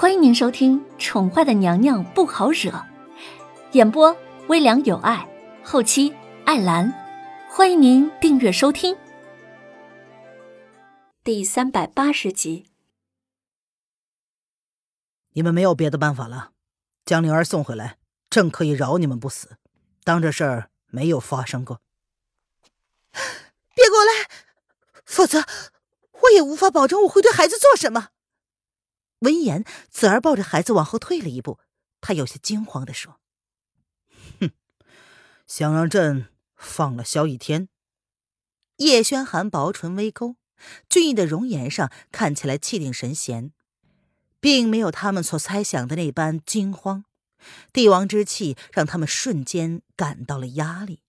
欢迎您收听《宠坏的娘娘不好惹》，演播微凉有爱，后期艾兰。欢迎您订阅收听。第三百八十集。你们没有别的办法了，将灵儿送回来，朕可以饶你们不死，当这事儿没有发生过。别过来，否则我也无法保证我会对孩子做什么。闻言，子儿抱着孩子往后退了一步，他有些惊慌的说：“哼，想让朕放了萧逸天？”叶轩寒薄唇微勾，俊逸的容颜上看起来气定神闲，并没有他们所猜想的那般惊慌。帝王之气让他们瞬间感到了压力。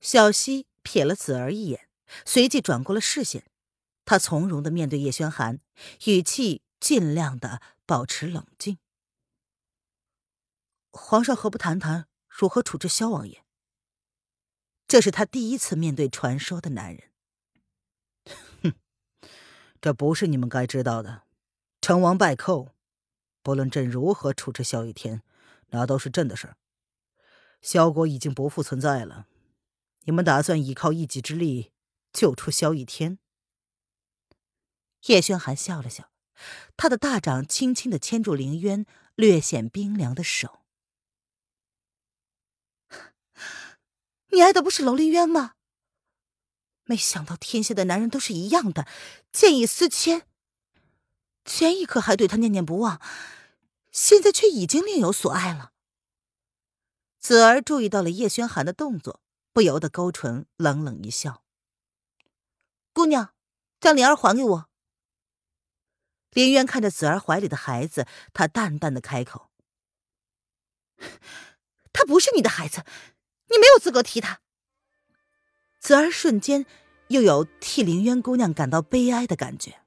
小溪瞥了子儿一眼，随即转过了视线，他从容的面对叶轩寒，语气。尽量的保持冷静。皇上何不谈谈如何处置萧王爷？这是他第一次面对传说的男人。哼，这不是你们该知道的。成王败寇，不论朕如何处置萧逸天，那都是朕的事儿。萧国已经不复存在了，你们打算依靠一己之力救出萧逸天？叶轩寒笑了笑。他的大掌轻轻的牵住凌渊略显冰凉的手。你爱的不是楼凌渊吗？没想到天下的男人都是一样的，见异思迁。前一刻还对他念念不忘，现在却已经另有所爱了。子儿注意到了叶轩寒的动作，不由得勾唇，冷冷一笑：“姑娘，将灵儿还给我。”林渊看着子儿怀里的孩子，他淡淡的开口：“他不是你的孩子，你没有资格提他。”子儿瞬间又有替林渊姑娘感到悲哀的感觉。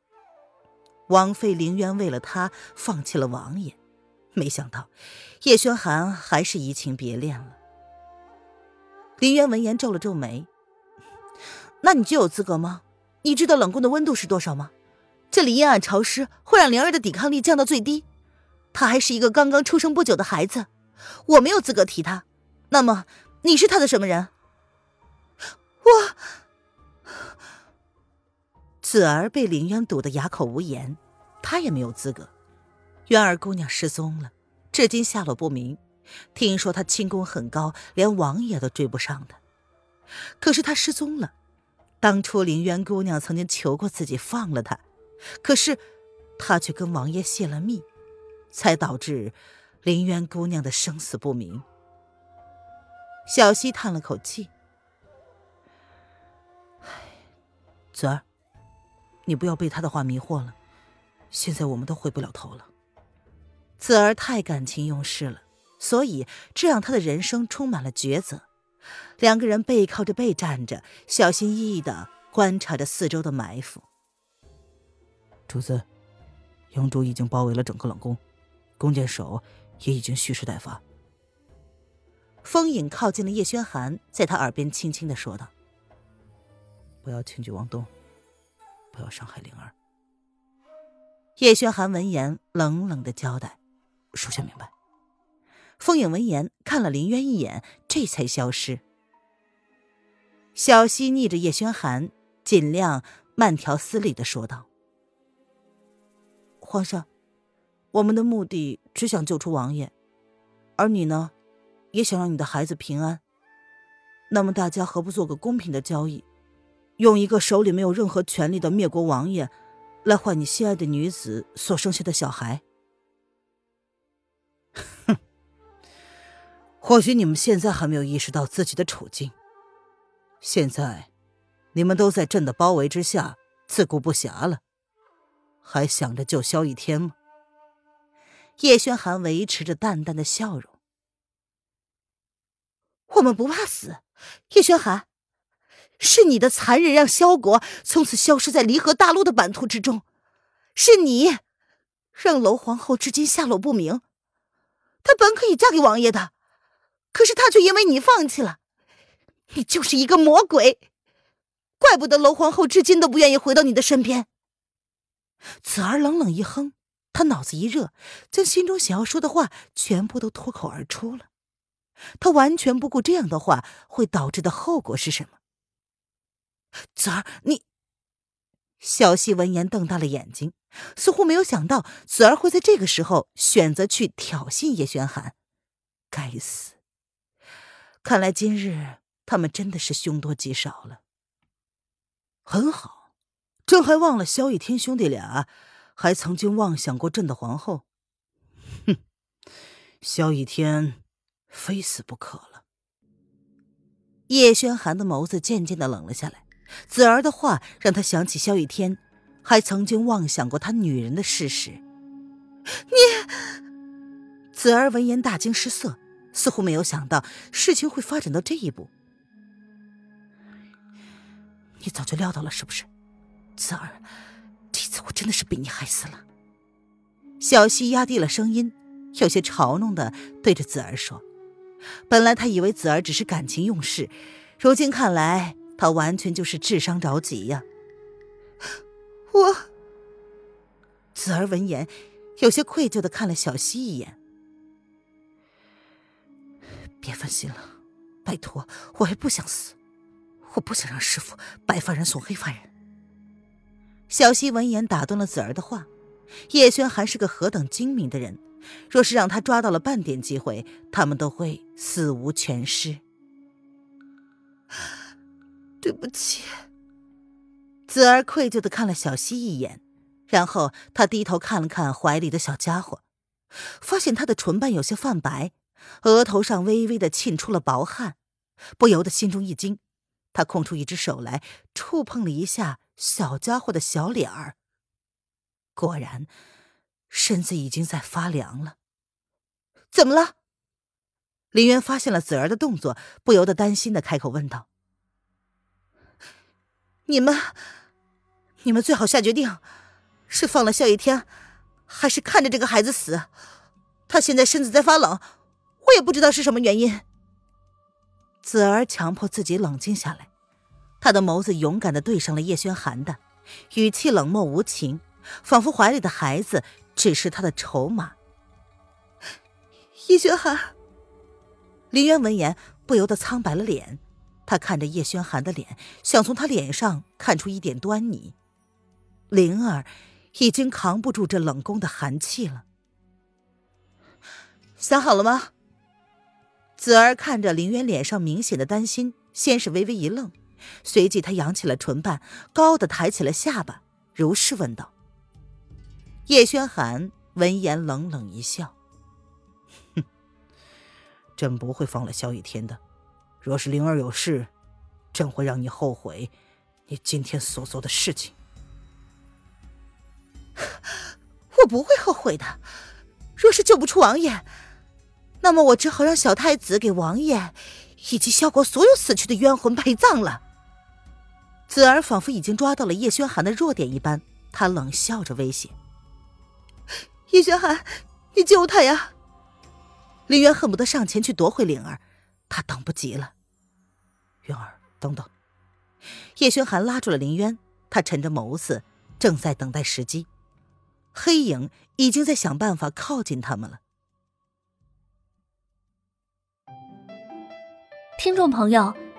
王妃林渊为了他放弃了王爷，没想到叶轩寒还是移情别恋了。林渊闻言皱了皱眉：“那你就有资格吗？你知道冷宫的温度是多少吗？”这里阴暗潮湿，会让灵儿的抵抗力降到最低。她还是一个刚刚出生不久的孩子，我没有资格提她。那么，你是她的什么人？我子儿被林渊堵得哑口无言，他也没有资格。渊儿姑娘失踪了，至今下落不明。听说她轻功很高，连王爷都追不上的。可是她失踪了，当初林渊姑娘曾经求过自己放了她。可是，他却跟王爷泄了密，才导致林渊姑娘的生死不明。小溪叹了口气：“唉，子儿，你不要被他的话迷惑了。现在我们都回不了头了。子儿太感情用事了，所以这让他的人生充满了抉择。两个人背靠着背站着，小心翼翼的观察着四周的埋伏。”主子，영主已经包围了整个冷宫，弓箭手也已经蓄势待发。风影靠近了叶轩寒，在他耳边轻轻的说道：“不要轻举妄动，不要伤害灵儿。”叶轩寒闻言，冷冷的交代：“属下明白。”风影闻言看了林渊一眼，这才消失。小溪逆着叶轩寒，尽量慢条斯理的说道。皇上，我们的目的只想救出王爷，而你呢，也想让你的孩子平安。那么大家何不做个公平的交易，用一个手里没有任何权力的灭国王爷，来换你心爱的女子所生下的小孩？哼，或许你们现在还没有意识到自己的处境。现在，你们都在朕的包围之下，自顾不暇了。还想着救萧逸天吗？叶轩寒维持着淡淡的笑容。我们不怕死，叶轩寒，是你的残忍让萧国从此消失在离合大陆的版图之中，是你让楼皇后至今下落不明。她本可以嫁给王爷的，可是她却因为你放弃了。你就是一个魔鬼，怪不得楼皇后至今都不愿意回到你的身边。子儿冷冷一哼，他脑子一热，将心中想要说的话全部都脱口而出了。他完全不顾这样的话会导致的后果是什么。子儿，你……小希闻言瞪大了眼睛，似乎没有想到子儿会在这个时候选择去挑衅叶轩寒。该死！看来今日他们真的是凶多吉少了。很好，朕还忘了萧逸天兄弟俩还曾经妄想过朕的皇后。哼，萧逸天非死不可了。叶轩寒的眸子渐渐的冷了下来。子儿的话让他想起萧逸天还曾经妄想过他女人的事实。你，子儿闻言大惊失色，似乎没有想到事情会发展到这一步。你早就料到了是不是，子儿？这次我真的是被你害死了。小溪压低了声音，有些嘲弄的对着子儿说：“本来他以为子儿只是感情用事，如今看来，他完全就是智商着急呀。”我，子儿闻言，有些愧疚的看了小溪一眼：“别分心了，拜托，我也不想死。”我不想让师傅白发人送黑发人。小溪闻言打断了子儿的话：“叶轩还是个何等精明的人，若是让他抓到了半点机会，他们都会死无全尸。”对不起。子儿愧疚的看了小溪一眼，然后他低头看了看怀里的小家伙，发现他的唇瓣有些泛白，额头上微微的沁出了薄汗，不由得心中一惊。他空出一只手来，触碰了一下小家伙的小脸儿。果然，身子已经在发凉了。怎么了？林渊发现了子儿的动作，不由得担心的开口问道：“你们，你们最好下决定，是放了萧逸天，还是看着这个孩子死？他现在身子在发冷，我也不知道是什么原因。”子儿强迫自己冷静下来，他的眸子勇敢的对上了叶轩寒的，语气冷漠无情，仿佛怀里的孩子只是他的筹码。叶轩寒，林渊闻言不由得苍白了脸，他看着叶轩寒的脸，想从他脸上看出一点端倪。灵儿已经扛不住这冷宫的寒气了。想好了吗？子儿看着林渊脸上明显的担心，先是微微一愣，随即他扬起了唇瓣，高的抬起了下巴，如是问道。叶轩寒闻言冷冷一笑：“哼，朕不会放了萧雨天的。若是灵儿有事，朕会让你后悔你今天所做的事情。我不会后悔的。若是救不出王爷。”那么我只好让小太子给王爷以及萧国所有死去的冤魂陪葬了。子儿仿佛已经抓到了叶轩寒的弱点一般，他冷笑着威胁：“叶轩寒，你救他呀！”林渊恨不得上前去夺回灵儿，他等不及了。渊儿，等等！叶轩寒拉住了林渊，他沉着眸子，正在等待时机。黑影已经在想办法靠近他们了。听众朋友，